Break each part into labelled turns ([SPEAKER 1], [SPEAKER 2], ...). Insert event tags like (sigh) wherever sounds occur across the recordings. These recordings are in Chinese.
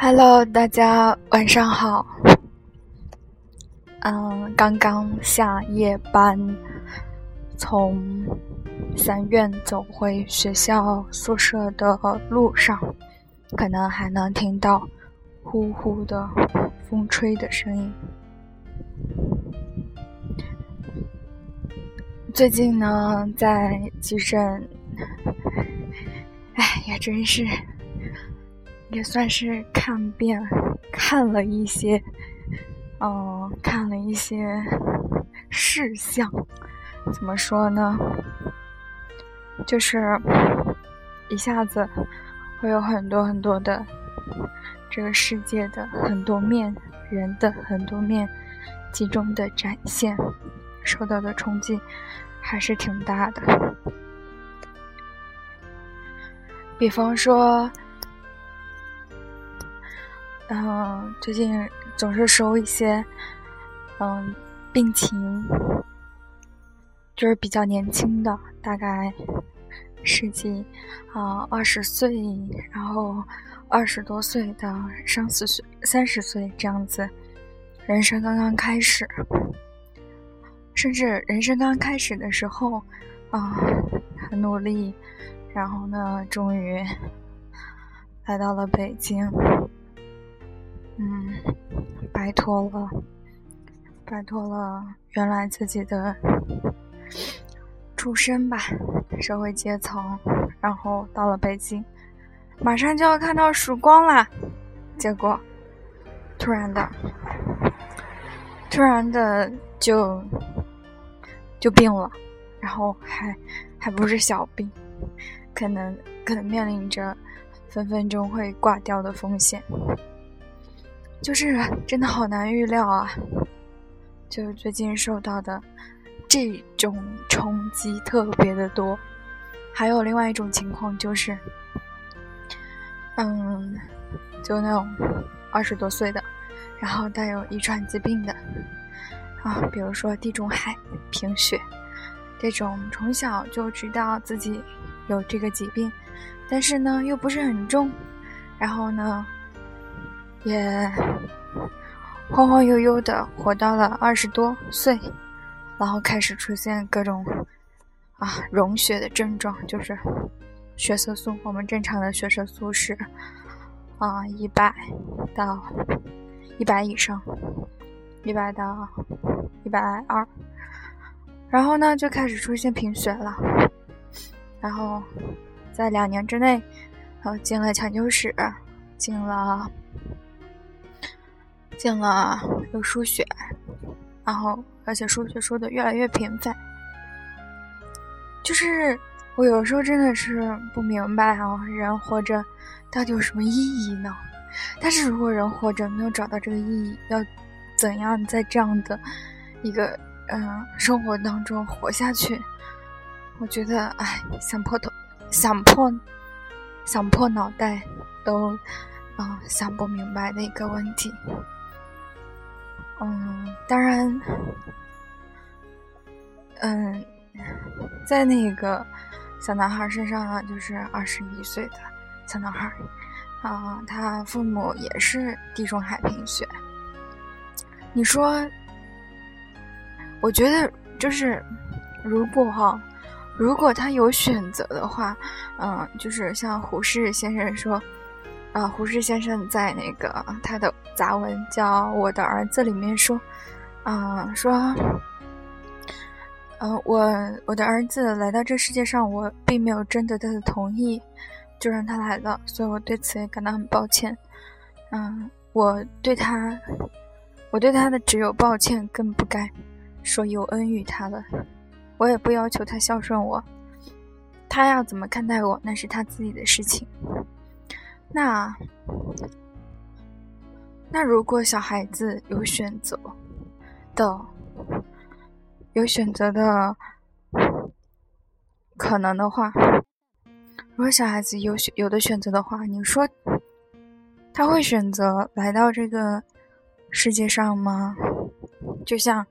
[SPEAKER 1] Hello，大家晚上好。嗯，刚刚下夜班，从三院走回学校宿舍的路上，可能还能听到呼呼的风吹的声音。最近呢，在急诊，哎，也真是。也算是看遍，看了一些，嗯，看了一些事项。怎么说呢？就是一下子会有很多很多的这个世界的很多面，人的很多面集中的展现，受到的冲击还是挺大的。比方说。嗯，最近总是收一些，嗯，病情就是比较年轻的，大概十几啊二十岁，然后二十多岁到三十岁、三十岁这样子，人生刚刚开始，甚至人生刚开始的时候啊，很努力，然后呢，终于来到了北京。嗯，摆脱了，摆脱了原来自己的出身吧，社会阶层，然后到了北京，马上就要看到曙光了，结果突然的，突然的就就病了，然后还还不是小病，可能可能面临着分分钟会挂掉的风险。就是真的好难预料啊！就最近受到的这种冲击特别的多，还有另外一种情况就是，嗯，就那种二十多岁的，然后带有遗传疾病的啊，比如说地中海贫血这种，从小就知道自己有这个疾病，但是呢又不是很重，然后呢。也晃晃悠悠的活到了二十多岁，然后开始出现各种啊溶血的症状，就是血色素。我们正常的血色素是啊一百到一百以上，一百到一百二，然后呢就开始出现贫血了，然后在两年之内，然后进了抢救室，进了。进了又输血，然后而且输血输的越来越频繁，就是我有时候真的是不明白啊，人活着到底有什么意义呢？但是如果人活着没有找到这个意义，要怎样在这样的一个嗯生活当中活下去？我觉得哎，想破头，想破，想破脑袋都啊想不明白的一个问题。嗯，当然，嗯，在那个小男孩身上呢，就是二十一岁的小男孩，啊，他父母也是地中海贫血。你说，我觉得就是，如果哈，如果他有选择的话，嗯，就是像胡适先生说。啊，胡适先生在那个他的杂文叫《我的儿子》里面说，啊，说，嗯，我我的儿子来到这世界上，我并没有征得他的同意，就让他来了，所以我对此也感到很抱歉。嗯，我对他，我对他的只有抱歉，更不该说有恩于他了。我也不要求他孝顺我，他要怎么看待我，那是他自己的事情。那，那如果小孩子有选择的，有选择的可能的话，如果小孩子有选有的选择的话，你说他会选择来到这个世界上吗？就像，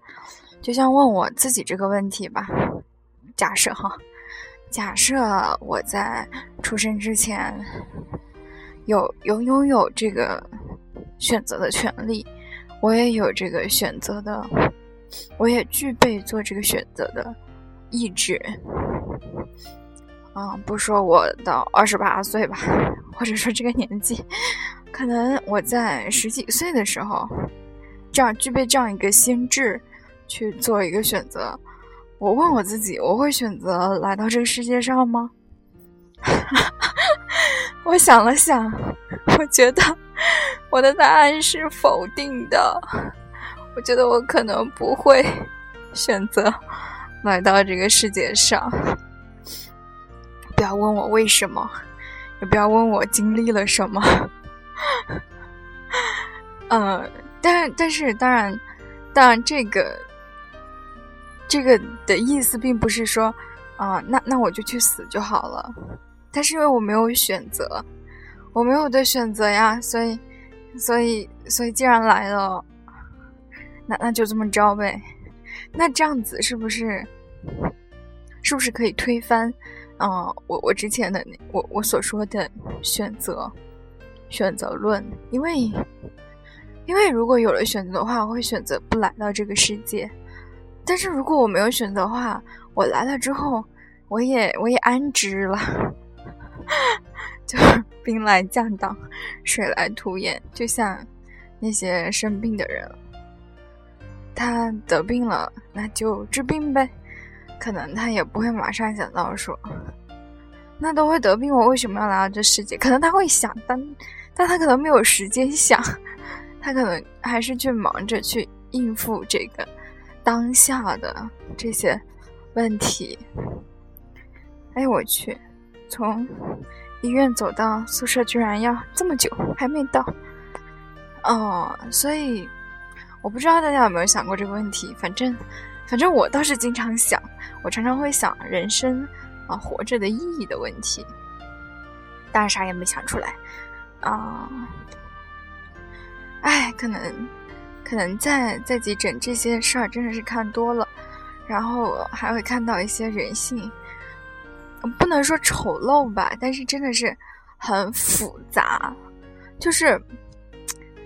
[SPEAKER 1] 就像问我自己这个问题吧。假设哈，假设我在出生之前。有有拥有这个选择的权利，我也有这个选择的，我也具备做这个选择的意志。啊，不说我到二十八岁吧，或者说这个年纪，可能我在十几岁的时候，这样具备这样一个心智去做一个选择。我问我自己，我会选择来到这个世界上吗？哈 (laughs) 哈我想了想，我觉得我的答案是否定的。我觉得我可能不会选择来到这个世界上。不要问我为什么，也不要问我经历了什么。嗯，但但是当然，当然这个这个的意思并不是说啊，那那我就去死就好了。但是因为我没有选择，我没有的选择呀，所以所以所以既然来了，那那就这么着呗。那这样子是不是是不是可以推翻？嗯，我我之前的我我所说的选择选择论，因为因为如果有了选择的话，我会选择不来到这个世界。但是如果我没有选择的话，我来了之后，我也我也安之了，(laughs) 就是兵来将挡，水来土掩。就像那些生病的人，他得病了，那就治病呗。可能他也不会马上想到说，那都会得病，我为什么要来到这世界？可能他会想，但但他可能没有时间想，他可能还是去忙着去应付这个当下的这些问题。哎，我去，从医院走到宿舍居然要这么久，还没到。哦，所以我不知道大家有没有想过这个问题，反正。反正我倒是经常想，我常常会想人生啊活着的意义的问题，当然啥也没想出来啊。哎，可能可能在在急诊这些事儿真的是看多了，然后还会看到一些人性，不能说丑陋吧，但是真的是很复杂，就是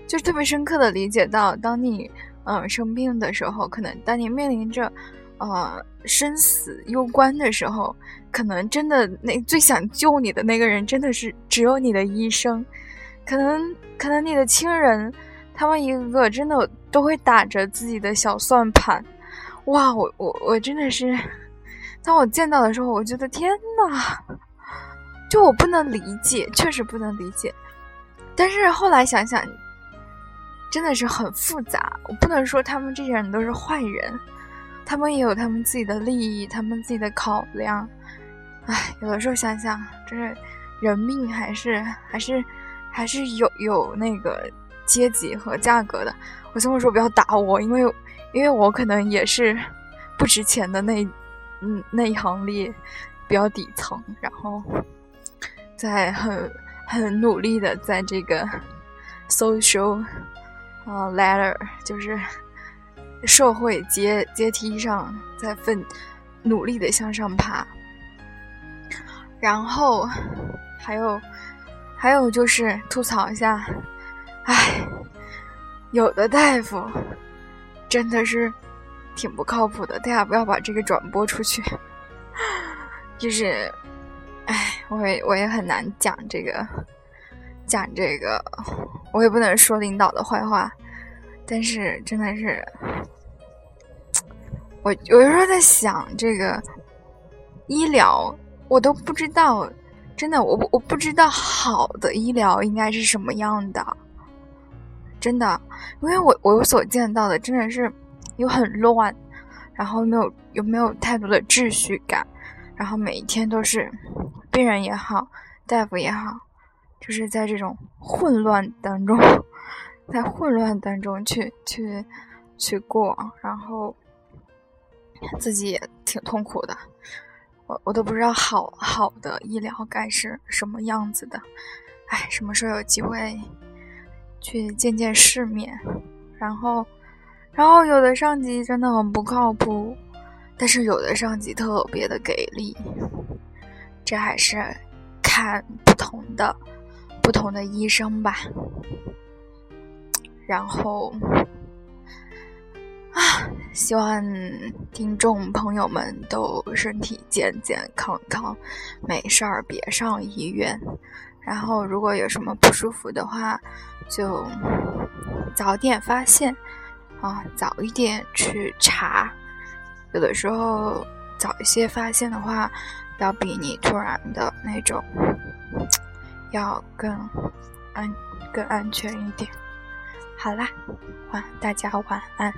[SPEAKER 1] 就是特别深刻的理解到，当你。嗯，生病的时候，可能当你面临着，呃，生死攸关的时候，可能真的那最想救你的那个人，真的是只有你的医生。可能，可能你的亲人，他们一个个真的都会打着自己的小算盘。哇，我我我真的是，当我见到的时候，我觉得天呐，就我不能理解，确实不能理解。但是后来想想。真的是很复杂，我不能说他们这些人都是坏人，他们也有他们自己的利益，他们自己的考量。唉，有的时候想想，这是人命还是还是还是有有那个阶级和价格的。我这么说不要打我，因为因为我可能也是不值钱的那嗯那一行列，比较底层，然后在很很努力的在这个 social。啊，ladder 就是社会阶阶梯上在奋努力的向上爬，然后还有还有就是吐槽一下，唉，有的大夫真的是挺不靠谱的，大家不要把这个转播出去。(laughs) 就是，唉，我也我也很难讲这个。讲这个，我也不能说领导的坏话，但是真的是，我有时候在想这个医疗，我都不知道，真的，我我不知道好的医疗应该是什么样的，真的，因为我我所见到的真的是又很乱，然后没有又没有太多的秩序感，然后每一天都是病人也好，大夫也好。就是在这种混乱当中，(laughs) 在混乱当中去去去过，然后自己也挺痛苦的。我我都不知道好好的医疗该是什么样子的。哎，什么时候有机会去见见世面？然后，然后有的上级真的很不靠谱，但是有的上级特别的给力。这还是看不同的。不同的医生吧。然后啊，希望听众朋友们都身体健健康康，没事儿别上医院。然后如果有什么不舒服的话，就早点发现啊，早一点去查。有的时候早一些发现的话，要比你突然的那种要更安更安全一点。好啦，晚大家晚安。